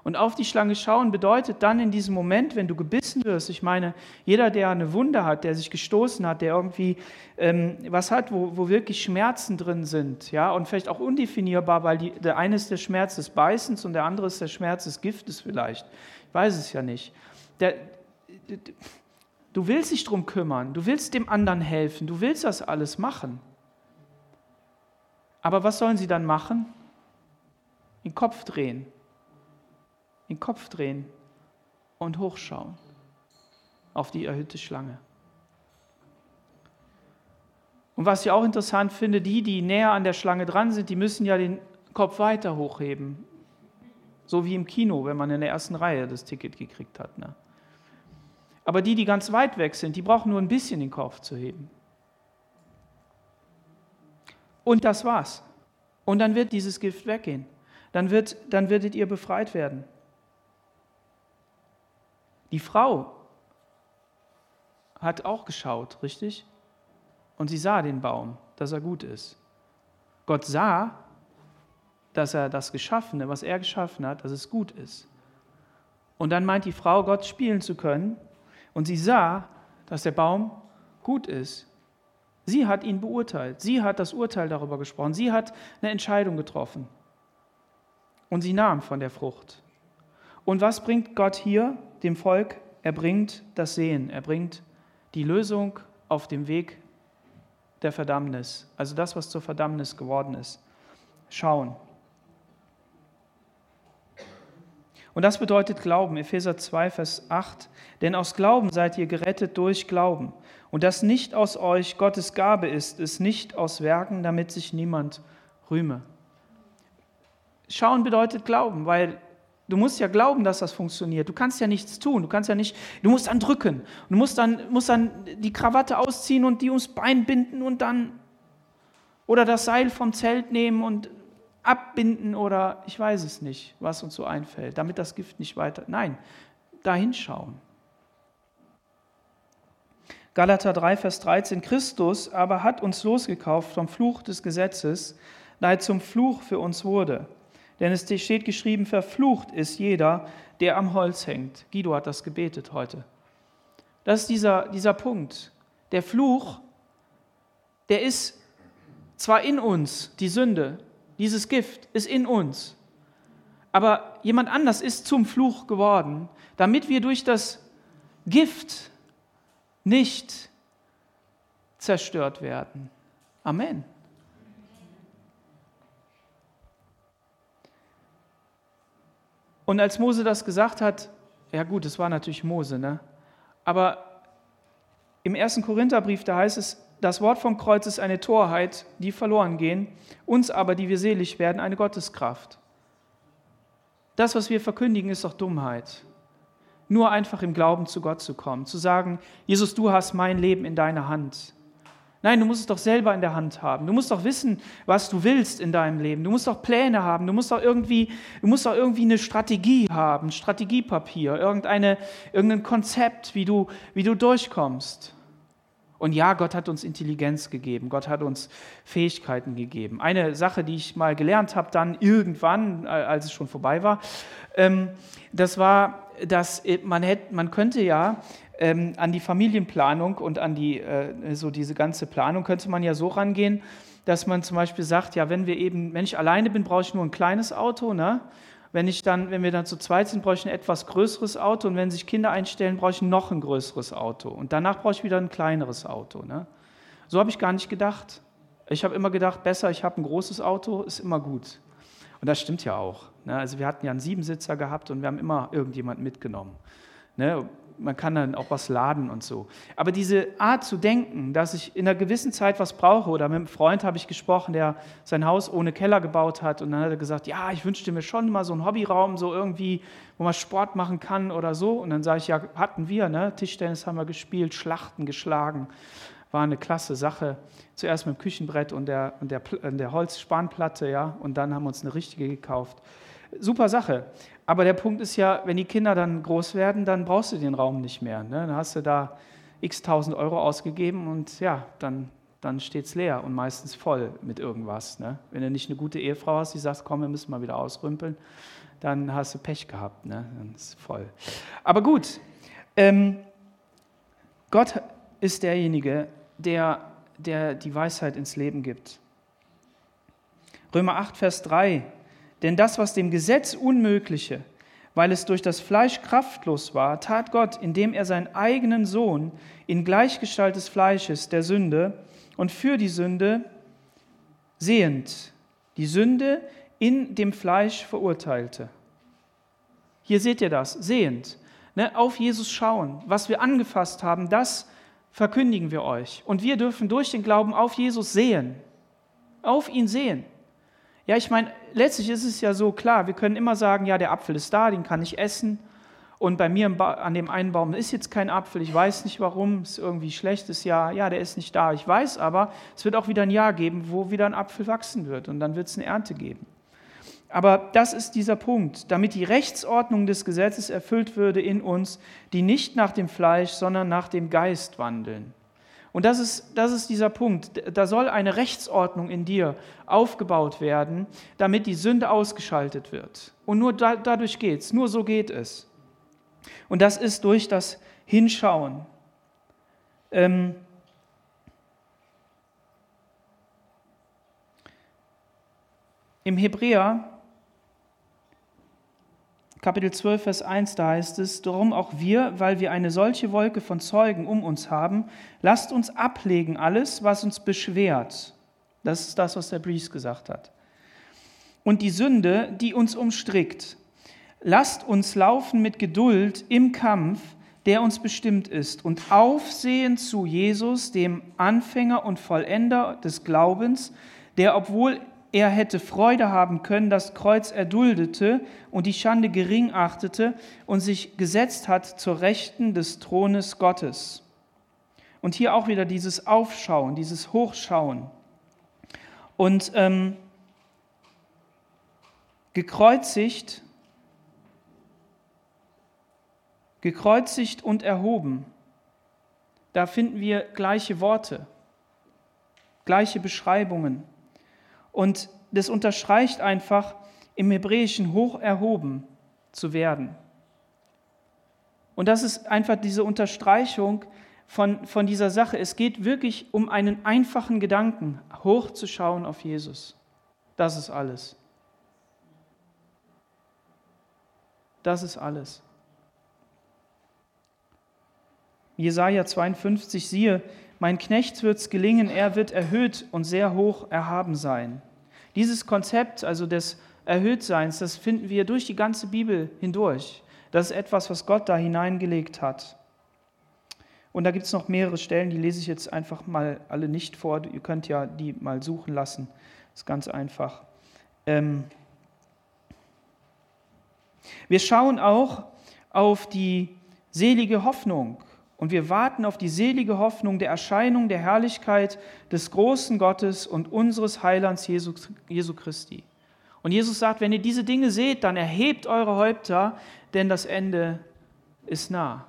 Und auf die Schlange schauen bedeutet dann in diesem Moment, wenn du gebissen wirst, ich meine, jeder, der eine Wunde hat, der sich gestoßen hat, der irgendwie ähm, was hat, wo, wo wirklich Schmerzen drin sind, ja, und vielleicht auch undefinierbar, weil die, der eine ist der Schmerz des Beißens und der andere ist der Schmerz des Giftes vielleicht. Ich weiß es ja nicht. Der, du willst dich darum kümmern, du willst dem anderen helfen, du willst das alles machen. Aber was sollen sie dann machen? Den Kopf drehen den Kopf drehen und hochschauen auf die erhöhte Schlange. Und was ich auch interessant finde, die, die näher an der Schlange dran sind, die müssen ja den Kopf weiter hochheben. So wie im Kino, wenn man in der ersten Reihe das Ticket gekriegt hat. Ne? Aber die, die ganz weit weg sind, die brauchen nur ein bisschen den Kopf zu heben. Und das war's. Und dann wird dieses Gift weggehen. Dann, wird, dann werdet ihr befreit werden. Die Frau hat auch geschaut, richtig? Und sie sah den Baum, dass er gut ist. Gott sah, dass er das Geschaffene, was er geschaffen hat, dass es gut ist. Und dann meint die Frau, Gott spielen zu können. Und sie sah, dass der Baum gut ist. Sie hat ihn beurteilt. Sie hat das Urteil darüber gesprochen. Sie hat eine Entscheidung getroffen. Und sie nahm von der Frucht. Und was bringt Gott hier? Dem Volk, er bringt das Sehen, er bringt die Lösung auf dem Weg der Verdammnis, also das, was zur Verdammnis geworden ist. Schauen. Und das bedeutet Glauben, Epheser 2, Vers 8. Denn aus Glauben seid ihr gerettet durch Glauben. Und das nicht aus euch Gottes Gabe ist, ist nicht aus Werken, damit sich niemand rühme. Schauen bedeutet Glauben, weil Du musst ja glauben, dass das funktioniert. Du kannst ja nichts tun. Du kannst ja nicht, du musst dann drücken. Du musst dann, musst dann die Krawatte ausziehen und die ums Bein binden und dann, oder das Seil vom Zelt nehmen und abbinden oder ich weiß es nicht, was uns so einfällt, damit das Gift nicht weiter. Nein, da hinschauen. Galater 3, Vers 13. Christus aber hat uns losgekauft vom Fluch des Gesetzes, da er zum Fluch für uns wurde. Denn es steht geschrieben, verflucht ist jeder, der am Holz hängt. Guido hat das gebetet heute. Das ist dieser, dieser Punkt. Der Fluch, der ist zwar in uns, die Sünde, dieses Gift ist in uns, aber jemand anders ist zum Fluch geworden, damit wir durch das Gift nicht zerstört werden. Amen. Und als Mose das gesagt hat, ja gut, es war natürlich Mose, ne? aber im ersten Korintherbrief, da heißt es, das Wort vom Kreuz ist eine Torheit, die verloren gehen, uns aber, die wir selig werden, eine Gotteskraft. Das, was wir verkündigen, ist doch Dummheit. Nur einfach im Glauben zu Gott zu kommen, zu sagen, Jesus, du hast mein Leben in deiner Hand. Nein, du musst es doch selber in der Hand haben. Du musst doch wissen, was du willst in deinem Leben. Du musst doch Pläne haben. Du musst doch irgendwie, du musst doch irgendwie eine Strategie haben, Strategiepapier, irgendeine, irgendein Konzept, wie du, wie du durchkommst. Und ja, Gott hat uns Intelligenz gegeben, Gott hat uns Fähigkeiten gegeben. Eine Sache, die ich mal gelernt habe, dann irgendwann, äh, als es schon vorbei war, ähm, das war, dass man, hätte, man könnte ja ähm, an die Familienplanung und an die, äh, so diese ganze Planung könnte man ja so rangehen, dass man zum Beispiel sagt, ja, wenn wir eben, wenn ich alleine bin, brauche ich nur ein kleines Auto, ne? Wenn, ich dann, wenn wir dann zu zweit sind, brauche ich ein etwas größeres Auto und wenn sich Kinder einstellen, brauche ich noch ein größeres Auto und danach brauche ich wieder ein kleineres Auto. Ne? So habe ich gar nicht gedacht. Ich habe immer gedacht, besser, ich habe ein großes Auto, ist immer gut. Und das stimmt ja auch. Ne? Also wir hatten ja einen Siebensitzer gehabt und wir haben immer irgendjemanden mitgenommen. Ne? Man kann dann auch was laden und so. Aber diese Art zu denken, dass ich in einer gewissen Zeit was brauche, oder mit einem Freund habe ich gesprochen, der sein Haus ohne Keller gebaut hat, und dann hat er gesagt, ja, ich wünschte mir schon mal so einen Hobbyraum, so irgendwie, wo man Sport machen kann oder so. Und dann sage ich, ja, hatten wir, ne? Tischtennis haben wir gespielt, Schlachten geschlagen, war eine klasse Sache. Zuerst mit dem Küchenbrett und der, und der, der Holzspanplatte, ja, und dann haben wir uns eine richtige gekauft. Super Sache. Aber der Punkt ist ja, wenn die Kinder dann groß werden, dann brauchst du den Raum nicht mehr. Ne? Dann hast du da x tausend Euro ausgegeben und ja, dann, dann steht es leer und meistens voll mit irgendwas. Ne? Wenn du nicht eine gute Ehefrau hast, die sagt, komm, wir müssen mal wieder ausrümpeln, dann hast du Pech gehabt. Ne? Dann ist voll. Aber gut, ähm, Gott ist derjenige, der, der die Weisheit ins Leben gibt. Römer 8, Vers 3. Denn das, was dem Gesetz Unmögliche, weil es durch das Fleisch kraftlos war, tat Gott, indem er seinen eigenen Sohn in Gleichgestalt des Fleisches der Sünde und für die Sünde sehend, die Sünde in dem Fleisch verurteilte. Hier seht ihr das, sehend, ne, auf Jesus schauen. Was wir angefasst haben, das verkündigen wir euch. Und wir dürfen durch den Glauben auf Jesus sehen, auf ihn sehen. Ja, ich meine, letztlich ist es ja so klar, wir können immer sagen, ja, der Apfel ist da, den kann ich essen. Und bei mir an dem einen Baum ist jetzt kein Apfel, ich weiß nicht warum, ist irgendwie schlechtes Jahr, ja, der ist nicht da. Ich weiß aber, es wird auch wieder ein Jahr geben, wo wieder ein Apfel wachsen wird und dann wird es eine Ernte geben. Aber das ist dieser Punkt, damit die Rechtsordnung des Gesetzes erfüllt würde in uns, die nicht nach dem Fleisch, sondern nach dem Geist wandeln. Und das ist, das ist dieser Punkt. Da soll eine Rechtsordnung in dir aufgebaut werden, damit die Sünde ausgeschaltet wird. Und nur da, dadurch geht es, nur so geht es. Und das ist durch das Hinschauen. Ähm, Im Hebräer Kapitel 12, Vers 1, da heißt es, darum auch wir, weil wir eine solche Wolke von Zeugen um uns haben, lasst uns ablegen alles, was uns beschwert. Das ist das, was der Breeze gesagt hat. Und die Sünde, die uns umstrickt. Lasst uns laufen mit Geduld im Kampf, der uns bestimmt ist, und aufsehen zu Jesus, dem Anfänger und Vollender des Glaubens, der, obwohl er hätte Freude haben können, das Kreuz erduldete und die Schande gering achtete und sich gesetzt hat zur Rechten des Thrones Gottes. Und hier auch wieder dieses Aufschauen, dieses Hochschauen. Und ähm, gekreuzigt, gekreuzigt und erhoben, da finden wir gleiche Worte, gleiche Beschreibungen. Und das unterstreicht einfach, im Hebräischen hoch erhoben zu werden. Und das ist einfach diese Unterstreichung von, von dieser Sache. Es geht wirklich um einen einfachen Gedanken, hochzuschauen auf Jesus. Das ist alles. Das ist alles. Jesaja 52, siehe, mein Knecht wird es gelingen, er wird erhöht und sehr hoch erhaben sein. Dieses Konzept, also des Erhöhtseins, das finden wir durch die ganze Bibel hindurch. Das ist etwas, was Gott da hineingelegt hat. Und da gibt es noch mehrere Stellen, die lese ich jetzt einfach mal alle nicht vor. Ihr könnt ja die mal suchen lassen. Das ist ganz einfach. Ähm wir schauen auch auf die selige Hoffnung. Und wir warten auf die selige Hoffnung der Erscheinung der Herrlichkeit des großen Gottes und unseres Heilands Jesu, Christi. Und Jesus sagt, wenn ihr diese Dinge seht, dann erhebt eure Häupter, denn das Ende ist nah.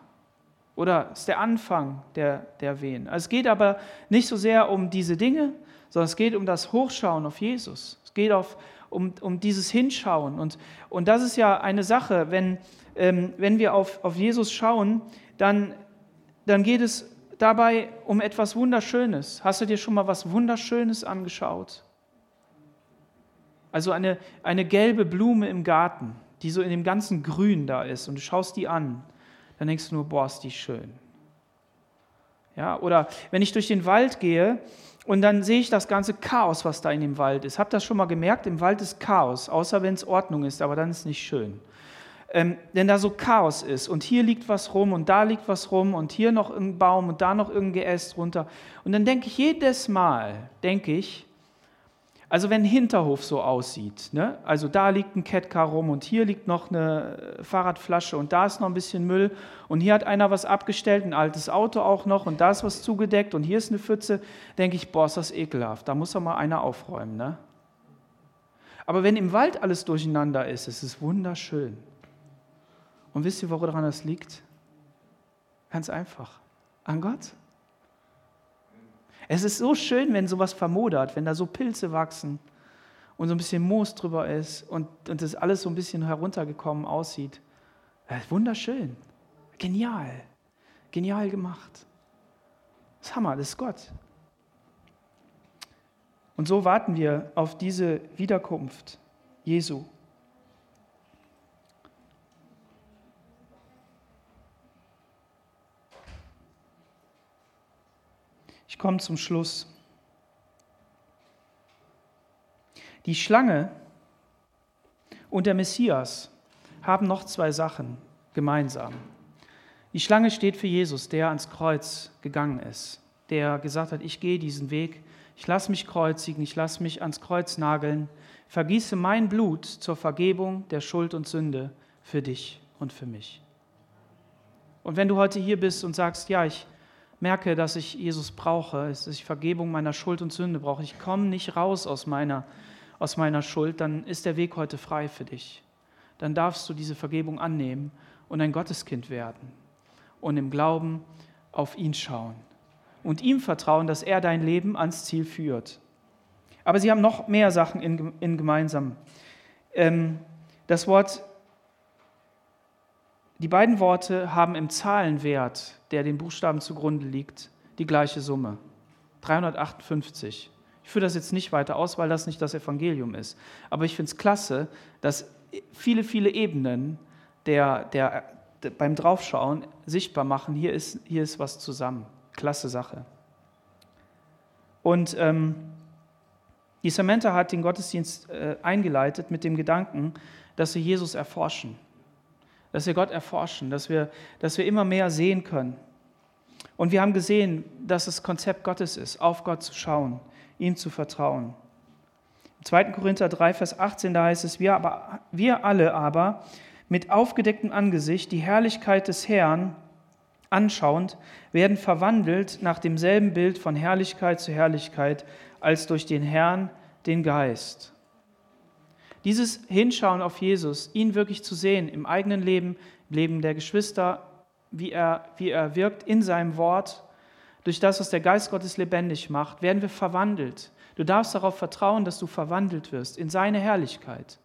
Oder ist der Anfang der, der Wehen. Also es geht aber nicht so sehr um diese Dinge, sondern es geht um das Hochschauen auf Jesus. Es geht auf, um, um dieses Hinschauen. Und, und das ist ja eine Sache, wenn, ähm, wenn wir auf, auf Jesus schauen, dann dann geht es dabei um etwas Wunderschönes. Hast du dir schon mal was Wunderschönes angeschaut? Also eine, eine gelbe Blume im Garten, die so in dem ganzen Grün da ist und du schaust die an, dann denkst du nur, boah, ist die schön. Ja, oder wenn ich durch den Wald gehe und dann sehe ich das ganze Chaos, was da in dem Wald ist. Habt das schon mal gemerkt? Im Wald ist Chaos, außer wenn es Ordnung ist, aber dann ist es nicht schön ähm, denn da so Chaos ist und hier liegt was rum und da liegt was rum und hier noch ein Baum und da noch irgendein Geäst runter. Und dann denke ich jedes Mal, denke ich, also wenn ein Hinterhof so aussieht, ne? also da liegt ein Catcar rum und hier liegt noch eine Fahrradflasche und da ist noch ein bisschen Müll und hier hat einer was abgestellt, ein altes Auto auch noch und da ist was zugedeckt und hier ist eine Pfütze, denke ich, boah, ist das ekelhaft, da muss doch mal einer aufräumen. Ne? Aber wenn im Wald alles durcheinander ist, ist es wunderschön. Und wisst ihr, woran das liegt? Ganz einfach. An Gott. Es ist so schön, wenn sowas vermodert, wenn da so Pilze wachsen und so ein bisschen Moos drüber ist und, und das alles so ein bisschen heruntergekommen aussieht. wunderschön. Genial. Genial gemacht. Das ist Hammer, das ist Gott. Und so warten wir auf diese Wiederkunft Jesu. Ich komme zum Schluss. Die Schlange und der Messias haben noch zwei Sachen gemeinsam. Die Schlange steht für Jesus, der ans Kreuz gegangen ist, der gesagt hat, ich gehe diesen Weg, ich lasse mich kreuzigen, ich lasse mich ans Kreuz nageln, vergieße mein Blut zur Vergebung der Schuld und Sünde für dich und für mich. Und wenn du heute hier bist und sagst, ja, ich merke, dass ich Jesus brauche, dass ich Vergebung meiner Schuld und Sünde brauche, ich komme nicht raus aus meiner, aus meiner Schuld, dann ist der Weg heute frei für dich. Dann darfst du diese Vergebung annehmen und ein Gotteskind werden und im Glauben auf ihn schauen und ihm vertrauen, dass er dein Leben ans Ziel führt. Aber sie haben noch mehr Sachen in, in gemeinsam. Ähm, das Wort, die beiden Worte haben im Zahlenwert, der den Buchstaben zugrunde liegt, die gleiche Summe. 358. Ich führe das jetzt nicht weiter aus, weil das nicht das Evangelium ist. Aber ich finde es klasse, dass viele, viele Ebenen der, der, beim Draufschauen sichtbar machen, hier ist, hier ist was zusammen. Klasse Sache. Und ähm, die Samantha hat den Gottesdienst äh, eingeleitet mit dem Gedanken, dass wir Jesus erforschen, dass wir Gott erforschen, dass wir, dass wir immer mehr sehen können. Und wir haben gesehen, dass das Konzept Gottes ist, auf Gott zu schauen, ihm zu vertrauen. Im 2. Korinther 3, Vers 18, da heißt es, wir, aber, wir alle aber, mit aufgedecktem Angesicht die Herrlichkeit des Herrn anschauend, werden verwandelt nach demselben Bild von Herrlichkeit zu Herrlichkeit als durch den Herrn, den Geist. Dieses Hinschauen auf Jesus, ihn wirklich zu sehen im eigenen Leben, im Leben der Geschwister, wie er, wie er wirkt in seinem Wort, durch das, was der Geist Gottes lebendig macht, werden wir verwandelt. Du darfst darauf vertrauen, dass du verwandelt wirst in seine Herrlichkeit.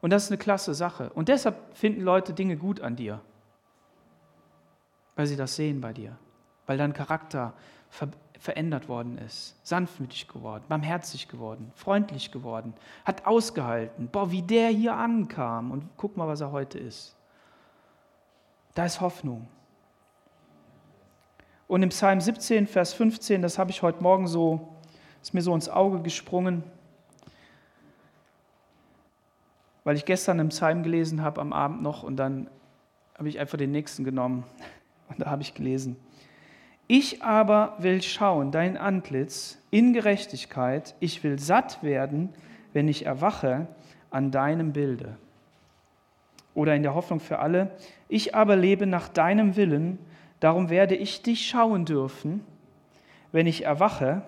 Und das ist eine klasse Sache. Und deshalb finden Leute Dinge gut an dir, weil sie das sehen bei dir, weil dein Charakter verändert worden ist, sanftmütig geworden, barmherzig geworden, freundlich geworden, hat ausgehalten. Boah, wie der hier ankam und guck mal, was er heute ist. Da ist Hoffnung. Und im Psalm 17, Vers 15, das habe ich heute Morgen so, ist mir so ins Auge gesprungen. weil ich gestern im Psalm gelesen habe am Abend noch und dann habe ich einfach den nächsten genommen und da habe ich gelesen. Ich aber will schauen dein Antlitz in Gerechtigkeit, ich will satt werden, wenn ich erwache an deinem Bilde. Oder in der Hoffnung für alle, ich aber lebe nach deinem Willen, darum werde ich dich schauen dürfen, wenn ich erwache,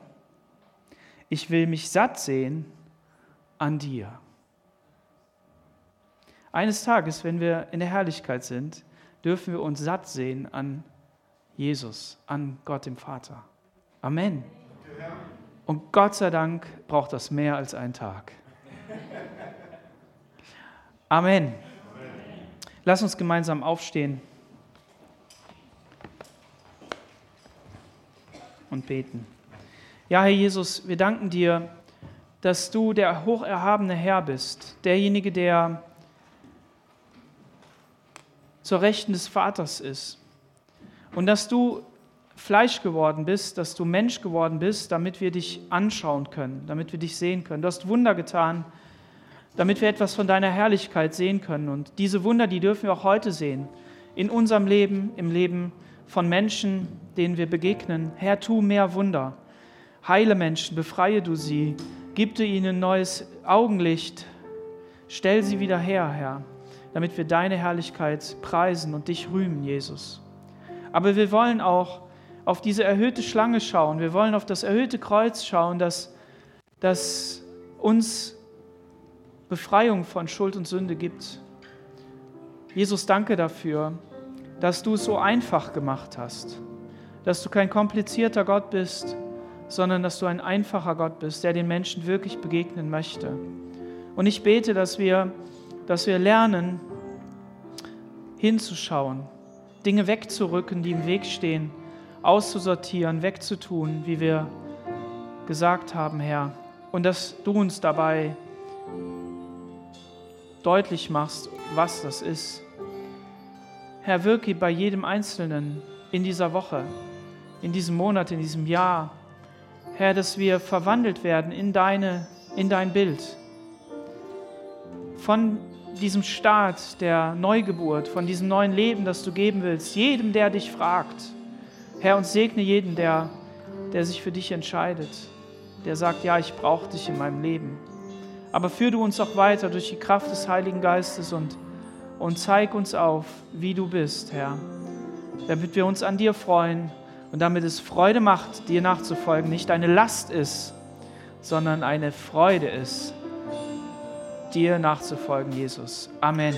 ich will mich satt sehen an dir. Eines Tages, wenn wir in der Herrlichkeit sind, dürfen wir uns satt sehen an Jesus, an Gott dem Vater. Amen. Und Gott sei Dank braucht das mehr als einen Tag. Amen. Lass uns gemeinsam aufstehen und beten. Ja, Herr Jesus, wir danken dir, dass du der hocherhabene Herr bist, derjenige, der zur Rechten des Vaters ist. Und dass du Fleisch geworden bist, dass du Mensch geworden bist, damit wir dich anschauen können, damit wir dich sehen können. Du hast Wunder getan, damit wir etwas von deiner Herrlichkeit sehen können. Und diese Wunder, die dürfen wir auch heute sehen, in unserem Leben, im Leben von Menschen, denen wir begegnen. Herr, tu mehr Wunder. Heile Menschen, befreie du sie, gib du ihnen neues Augenlicht, stell sie wieder her, Herr damit wir deine Herrlichkeit preisen und dich rühmen, Jesus. Aber wir wollen auch auf diese erhöhte Schlange schauen. Wir wollen auf das erhöhte Kreuz schauen, das, das uns Befreiung von Schuld und Sünde gibt. Jesus, danke dafür, dass du es so einfach gemacht hast, dass du kein komplizierter Gott bist, sondern dass du ein einfacher Gott bist, der den Menschen wirklich begegnen möchte. Und ich bete, dass wir, dass wir lernen, hinzuschauen, Dinge wegzurücken, die im Weg stehen, auszusortieren, wegzutun, wie wir gesagt haben, Herr. Und dass du uns dabei deutlich machst, was das ist. Herr, wirke bei jedem Einzelnen in dieser Woche, in diesem Monat, in diesem Jahr. Herr, dass wir verwandelt werden in, deine, in dein Bild. Von diesem Start der Neugeburt, von diesem neuen Leben, das du geben willst, jedem, der dich fragt. Herr, und segne jeden, der, der sich für dich entscheidet, der sagt, ja, ich brauche dich in meinem Leben. Aber führe du uns auch weiter durch die Kraft des Heiligen Geistes und, und zeig uns auf, wie du bist, Herr, damit wir uns an dir freuen und damit es Freude macht, dir nachzufolgen, nicht eine Last ist, sondern eine Freude ist dir nachzufolgen, Jesus. Amen.